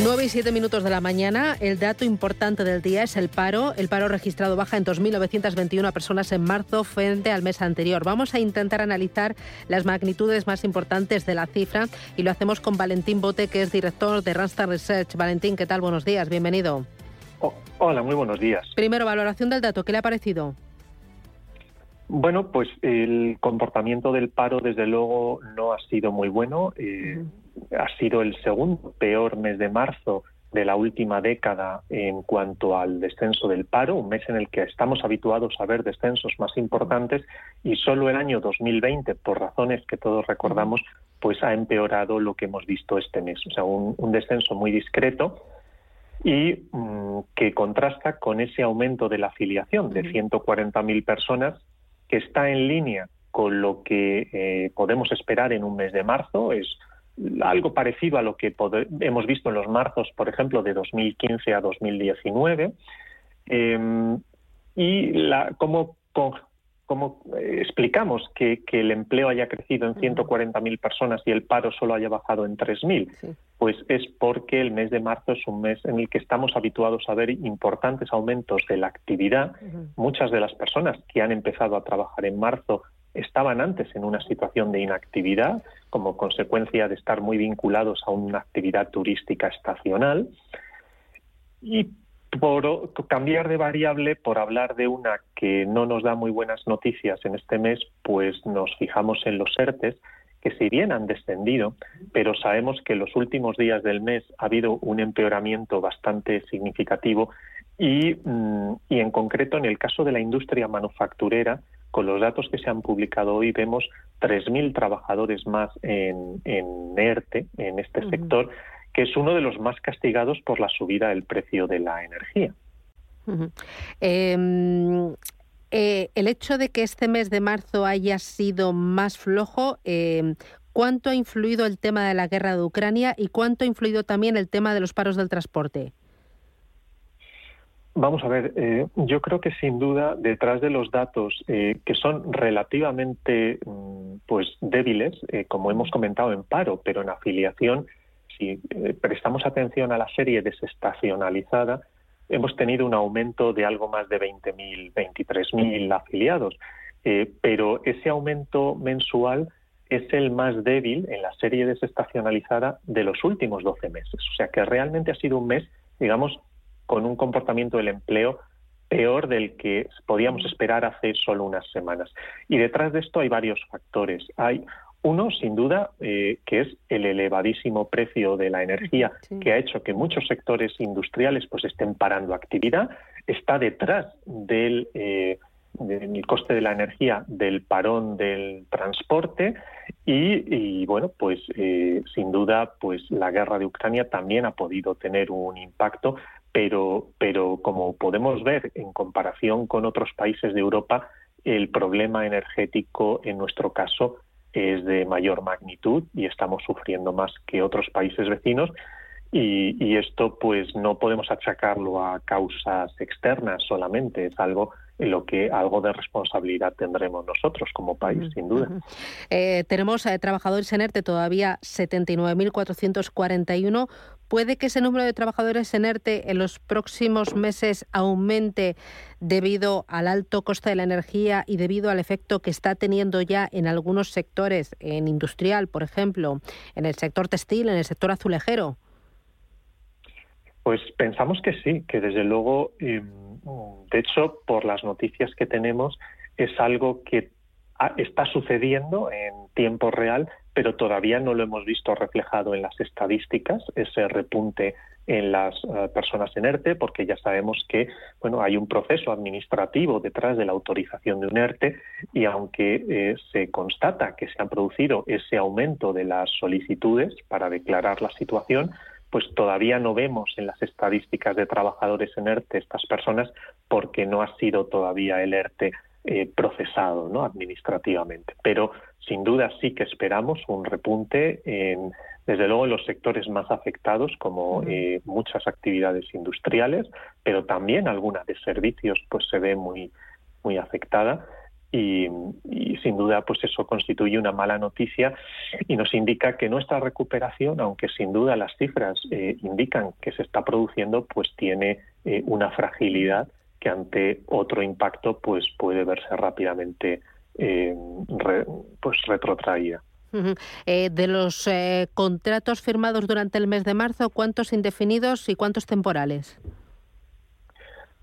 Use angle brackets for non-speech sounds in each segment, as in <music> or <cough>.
9 y 7 minutos de la mañana. El dato importante del día es el paro. El paro registrado baja en 2.921 personas en marzo frente al mes anterior. Vamos a intentar analizar las magnitudes más importantes de la cifra y lo hacemos con Valentín Bote, que es director de Randstad Research. Valentín, ¿qué tal? Buenos días, bienvenido. Oh, hola, muy buenos días. Primero, valoración del dato. ¿Qué le ha parecido? Bueno, pues el comportamiento del paro, desde luego, no ha sido muy bueno. Eh, ha sido el segundo peor mes de marzo de la última década en cuanto al descenso del paro, un mes en el que estamos habituados a ver descensos más importantes y solo el año 2020, por razones que todos recordamos, pues ha empeorado lo que hemos visto este mes. O sea, un, descenso muy discreto y mm, que contrasta con ese aumento de la afiliación de 140.000 personas que está en línea con lo que eh, podemos esperar en un mes de marzo. Es algo parecido a lo que hemos visto en los marzos, por ejemplo, de 2015 a 2019. Em, y la, cómo, eh, explicamos que, el empleo haya crecido en 140.000 personas y el paro solo haya bajado en 3.000? Pues es porque el mes de marzo es un mes en el que estamos habituados a ver importantes aumentos de la actividad. Muchas de las personas que han empezado a trabajar en marzo estaban antes en una situación de inactividad como consecuencia de estar muy vinculados a una actividad turística estacional. Y por cambiar de variable, por hablar de una que no nos da muy buenas noticias en este mes, pues nos fijamos en los ERTES, que si bien han descendido, pero sabemos que en los últimos días del mes ha habido un empeoramiento bastante significativo y, mm, y en concreto en el caso de la industria manufacturera, con los datos que se han publicado hoy vemos 3.000 trabajadores más en, en ERTE, en este sector, que es uno de los más castigados por la subida del precio de la energía. Em, eh, el hecho de que este mes de marzo haya sido más flojo, em, ¿cuánto ha influido el tema de la guerra de Ucrania y cuánto ha influido también el tema de los paros del transporte? Vamos a ver, eh, yo creo que sin duda detrás de los datos eh, que son relativamente mm, pues débiles, eh, como hemos comentado en paro, pero en afiliación, si prestamos atención a la serie desestacionalizada, hemos tenido un aumento de algo más de 20.000, 23.000 afiliados, pero ese aumento mensual es el más débil en la serie desestacionalizada de los últimos 12 meses. O sea que realmente ha sido un mes, digamos, con un comportamiento del empleo peor del que podíamos esperar hace solo unas semanas. Y detrás de esto hay varios factores. Hay uno, sin duda, eh, que es el elevadísimo precio de la energía, <laughs> que ha hecho que muchos sectores industriales pues estén parando actividad. Está detrás del, eh, coste de la energía del parón del transporte y, bueno, pues eh, sin duda, pues la guerra de Ucrania también ha podido tener un impacto, pero, pero como podemos ver en comparación con otros países de Europa, el problema energético en nuestro caso es de mayor magnitud y estamos sufriendo más que otros países vecinos y, y, esto pues no podemos achacarlo a causas externas solamente, es algo en lo que algo de responsabilidad tendremos nosotros como país, sin duda. Eh, tenemos eh, trabajadores en ERTE todavía 79.441. ¿Puede que ese número de trabajadores en ERTE en los próximos meses aumente debido al alto coste de la energía y debido al efecto que está teniendo ya en algunos sectores, en industrial, por ejemplo, en el sector textil, en el sector azulejero? Pues pensamos que sí, que desde luego, em, de hecho, por las noticias que tenemos, es algo que está sucediendo en tiempo real, pero todavía no lo hemos visto reflejado en las estadísticas, ese repunte en las eh, personas en ERTE, porque ya sabemos que bueno, hay un proceso administrativo detrás de la autorización de un ERTE y aunque eh, se constata que se ha producido ese aumento de las solicitudes para declarar la situación, pues todavía no vemos en las estadísticas de trabajadores en ERTE estas personas porque no ha sido todavía el ERTE eh, procesado ¿no? administrativamente. Pero sin duda sí que esperamos un repunte en, desde luego en los sectores más afectados, como eh, muchas actividades industriales, pero también alguna de servicios, pues se ve muy, muy afectada. Y, sin duda pues eso constituye una mala noticia y nos indica que nuestra recuperación aunque sin duda las cifras eh, indican que se está produciendo pues tiene eh, una fragilidad que ante otro impacto pues puede verse rápidamente eh, pues retrotraída de los contratos firmados durante el mes de marzo, ¿cuántos indefinidos y cuántos temporales?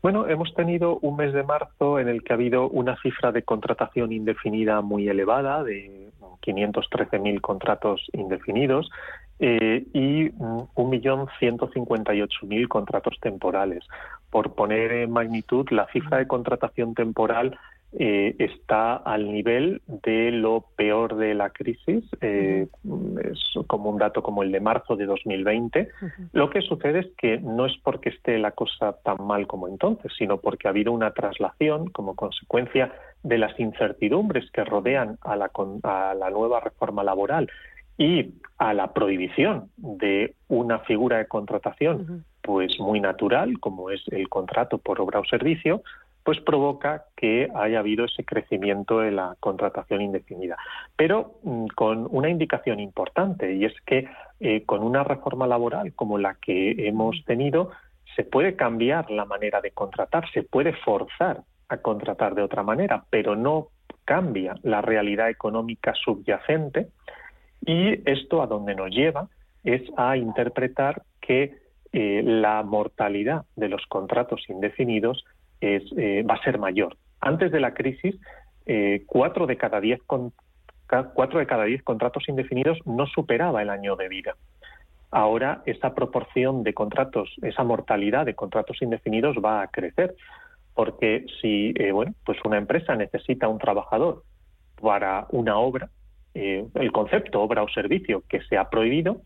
Bueno, hemos tenido un mes de marzo en el que ha habido una cifra de contratación indefinida muy elevada, de 513.000 contratos indefinidos, eh, y 1.158.000 contratos temporales. Por poner en magnitud, la cifra de contratación temporal eh, está al nivel de lo peor de la crisis, eh, es como un dato como el de marzo de 2020. Lo que sucede es que no es porque esté la cosa tan mal como entonces, sino porque ha habido una traslación como consecuencia de las incertidumbres que rodean a la, a la nueva reforma laboral y a la prohibición de una figura de contratación pues muy natural como es el contrato por obra o servicio pues provoca que haya habido ese crecimiento de la contratación indefinida. Pero mm, con una indicación importante, y es que eh, con una reforma laboral como la que hemos tenido, se puede cambiar la manera de contratar, se puede forzar a contratar de otra manera, pero no cambia la realidad económica subyacente y esto a donde nos lleva es a interpretar que eh, la mortalidad de los contratos indefinidos eh, va a ser mayor. Antes de la crisis, eh, cuatro, de cada diez cuatro de cada diez contratos indefinidos no superaba el año de vida. Ahora esa proporción de contratos, esa mortalidad de contratos indefinidos va a crecer, porque si bueno, pues una empresa necesita un trabajador para una obra, el concepto obra o servicio que se ha prohibido,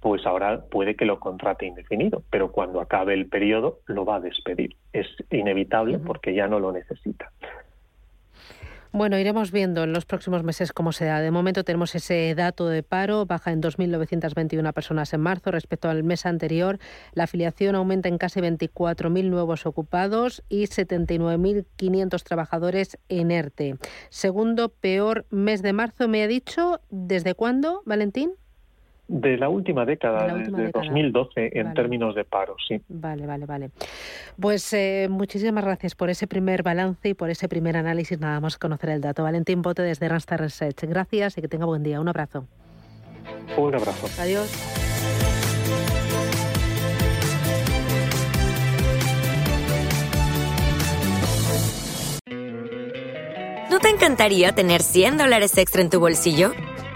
pues ahora puede que lo contrate indefinido, pero cuando acabe el periodo lo va a despedir. Es inevitable porque ya no lo necesita. Bueno, iremos viendo en los próximos meses cómo se da. De momento tenemos ese dato de paro, baja en 2.921 personas en marzo respecto al mes anterior. La afiliación aumenta en casi 24.000 nuevos ocupados y 79.500 trabajadores en ERTE. Segundo peor mes de marzo, me ha dicho. ¿Desde cuándo, Valentín? De la última década, de 2012, en términos de paro, sí. Vale, vale, vale. Pues eh, muchísimas gracias por ese primer balance y por ese primer análisis. Nada más conocer el dato. Valentín Bote desde Randstad Research. Gracias y que tenga buen día. Un abrazo. Un abrazo. Adiós. ¿No te encantaría tener 100 dólares extra en tu bolsillo?